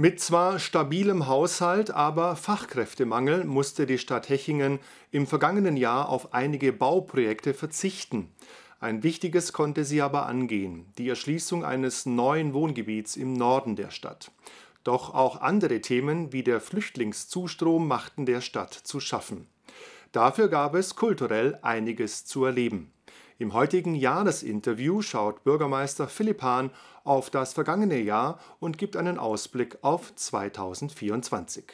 Mit zwar stabilem Haushalt, aber Fachkräftemangel musste die Stadt Hechingen im vergangenen Jahr auf einige Bauprojekte verzichten. Ein wichtiges konnte sie aber angehen, die Erschließung eines neuen Wohngebiets im Norden der Stadt. Doch auch andere Themen wie der Flüchtlingszustrom machten der Stadt zu schaffen. Dafür gab es kulturell einiges zu erleben. Im heutigen Jahresinterview schaut Bürgermeister Philipp Hahn auf das vergangene Jahr und gibt einen Ausblick auf 2024.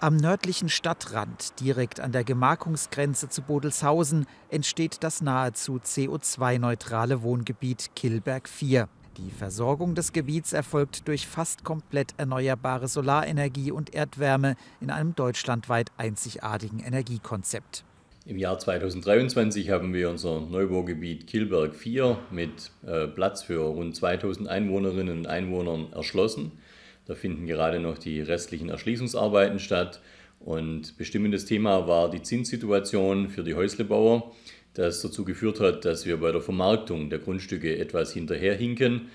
Am nördlichen Stadtrand, direkt an der Gemarkungsgrenze zu Bodelshausen, entsteht das nahezu CO2-neutrale Wohngebiet Killberg 4. Die Versorgung des Gebiets erfolgt durch fast komplett erneuerbare Solarenergie und Erdwärme in einem deutschlandweit einzigartigen Energiekonzept. Im Jahr 2023 haben wir unser Neubaugebiet Kielberg 4 mit äh, Platz für rund 2000 Einwohnerinnen und Einwohnern erschlossen. Da finden gerade noch die restlichen Erschließungsarbeiten statt. Und bestimmendes Thema war die Zinssituation für die Häuslebauer, das dazu geführt hat, dass wir bei der Vermarktung der Grundstücke etwas hinterherhinken.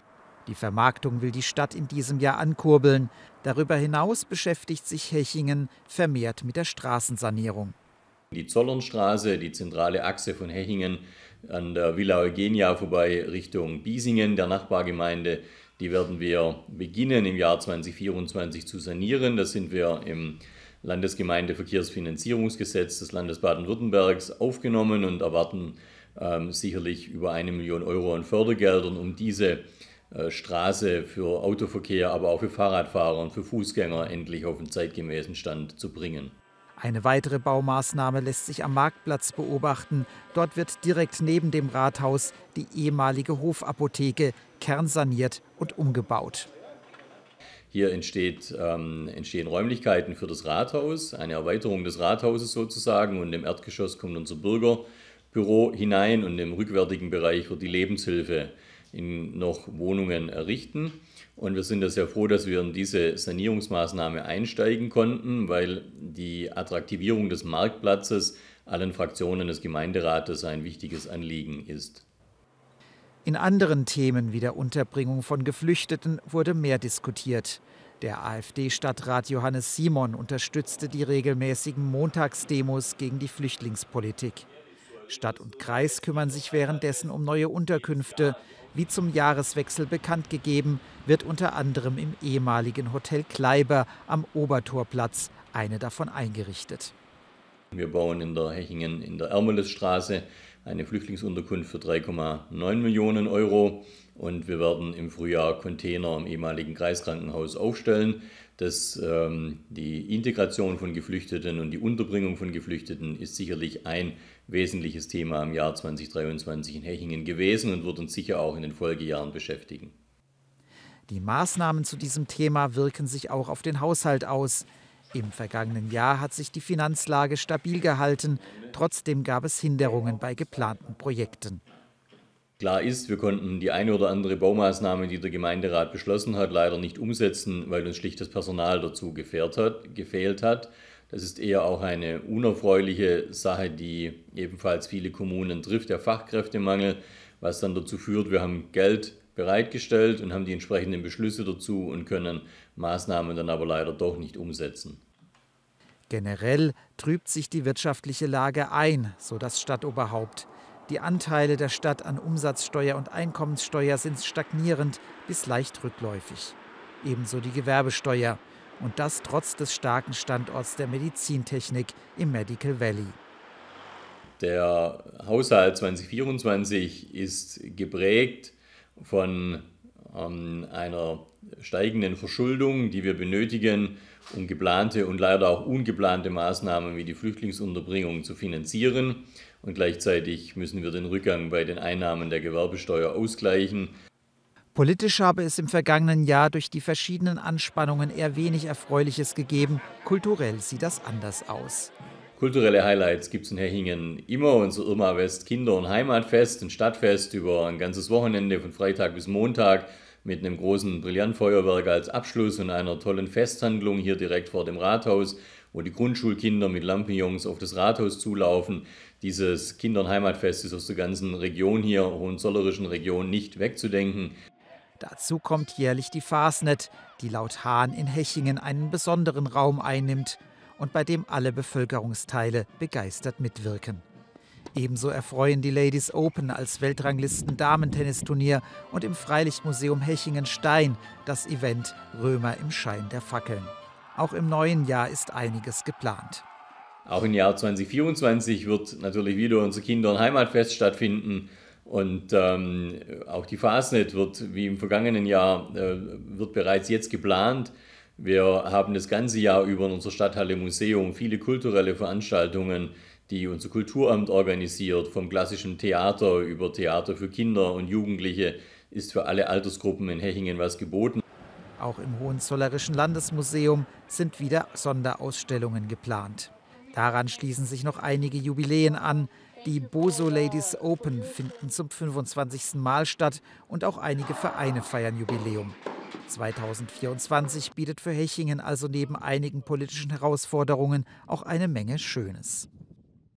Die Vermarktung will die Stadt in diesem Jahr ankurbeln. Darüber hinaus beschäftigt sich Hechingen vermehrt mit der Straßensanierung. Die Zollernstraße, die zentrale Achse von Hechingen an der Villa Eugenia vorbei Richtung Biesingen, der Nachbargemeinde, die werden wir beginnen im Jahr 2024 zu sanieren. Das sind wir im Landesgemeindeverkehrsfinanzierungsgesetz des Landes Baden-Württembergs aufgenommen und erwarten ähm, sicherlich über eine Million Euro an Fördergeldern, um diese äh, Straße für Autoverkehr, aber auch für Fahrradfahrer und für Fußgänger endlich auf den zeitgemäßen Stand zu bringen. Eine weitere Baumaßnahme lässt sich am Marktplatz beobachten. Dort wird direkt neben dem Rathaus die ehemalige Hofapotheke kernsaniert und umgebaut. Hier entsteht, ähm, entstehen Räumlichkeiten für das Rathaus, eine Erweiterung des Rathauses sozusagen und im Erdgeschoss kommt unser Bürgerbüro hinein und im rückwärtigen Bereich wird die Lebenshilfe in noch Wohnungen errichten. Und wir sind sehr froh, dass wir in diese Sanierungsmaßnahme einsteigen konnten, weil die Attraktivierung des Marktplatzes allen Fraktionen des Gemeinderates ein wichtiges Anliegen ist. In anderen Themen wie der Unterbringung von Geflüchteten wurde mehr diskutiert. Der AfD-Stadtrat Johannes Simon unterstützte die regelmäßigen Montagsdemos gegen die Flüchtlingspolitik. Stadt und Kreis kümmern sich währenddessen um neue Unterkünfte. Wie zum Jahreswechsel bekannt gegeben, wird unter anderem im ehemaligen Hotel Kleiber am Obertorplatz eine davon eingerichtet. Wir bauen in der Hechingen in der Ermelesstraße eine Flüchtlingsunterkunft für 3,9 Millionen Euro und wir werden im Frühjahr Container am ehemaligen Kreiskrankenhaus aufstellen. Das, ähm, die Integration von Geflüchteten und die Unterbringung von Geflüchteten ist sicherlich ein wesentliches Thema im Jahr 2023 in Hechingen gewesen und wird uns sicher auch in den Folgejahren beschäftigen. Die Maßnahmen zu diesem Thema wirken sich auch auf den Haushalt aus. Im vergangenen Jahr hat sich die Finanzlage stabil gehalten, trotzdem gab es Hinderungen bei geplanten Projekten. Klar ist, wir konnten die eine oder andere Baumaßnahme, die der Gemeinderat beschlossen hat, leider nicht umsetzen, weil uns schlicht das Personal dazu hat, gefehlt hat. Das ist eher auch eine unerfreuliche Sache, die ebenfalls viele Kommunen trifft, der Fachkräftemangel, was dann dazu führt, wir haben Geld bereitgestellt und haben die entsprechenden Beschlüsse dazu und können Maßnahmen dann aber leider doch nicht umsetzen. Generell trübt sich die wirtschaftliche Lage ein, so das Stadtoberhaupt. Die Anteile der Stadt an Umsatzsteuer und Einkommenssteuer sind stagnierend bis leicht rückläufig. Ebenso die Gewerbesteuer. Und das trotz des starken Standorts der Medizintechnik im Medical Valley. Der Haushalt 2024 ist geprägt von ähm, einer steigenden Verschuldung, die wir benötigen, um geplante und leider auch ungeplante Maßnahmen wie die Flüchtlingsunterbringung zu finanzieren. Und gleichzeitig müssen wir den Rückgang bei den Einnahmen der Gewerbesteuer ausgleichen. Politisch habe es im vergangenen Jahr durch die verschiedenen Anspannungen eher wenig Erfreuliches gegeben. Kulturell sieht das anders aus. Kulturelle Highlights gibt es in Hechingen immer. Unser Irma West Kinder- und Heimatfest, ein Stadtfest über ein ganzes Wochenende von Freitag bis Montag mit einem großen Brillantfeuerwerk als Abschluss und einer tollen Festhandlung hier direkt vor dem Rathaus, wo die Grundschulkinder mit Lampenjungs auf das Rathaus zulaufen. Dieses Kinder- und Heimatfest ist aus der ganzen Region hier, hohenzollerischen Region, nicht wegzudenken. Dazu kommt jährlich die Fasnet, die laut Hahn in Hechingen einen besonderen Raum einnimmt und bei dem alle Bevölkerungsteile begeistert mitwirken. Ebenso erfreuen die Ladies Open als Weltranglisten-Damentennisturnier und im Freilichtmuseum Hechingen-Stein das Event Römer im Schein der Fackeln. Auch im neuen Jahr ist einiges geplant. Auch im Jahr 2024 wird natürlich wieder unser Kinder- und Heimatfest stattfinden. Und ähm, auch die Fasnet wird, wie im vergangenen Jahr, äh, wird bereits jetzt geplant. Wir haben das ganze Jahr über in unserer Stadthalle Museum viele kulturelle Veranstaltungen, die unser Kulturamt organisiert, vom klassischen Theater über Theater für Kinder und Jugendliche ist für alle Altersgruppen in Hechingen was geboten. Auch im Hohenzollerischen Landesmuseum sind wieder Sonderausstellungen geplant. Daran schließen sich noch einige Jubiläen an. Die Boso Ladies Open finden zum 25. Mal statt und auch einige Vereine feiern Jubiläum. 2024 bietet für Hechingen also neben einigen politischen Herausforderungen auch eine Menge Schönes.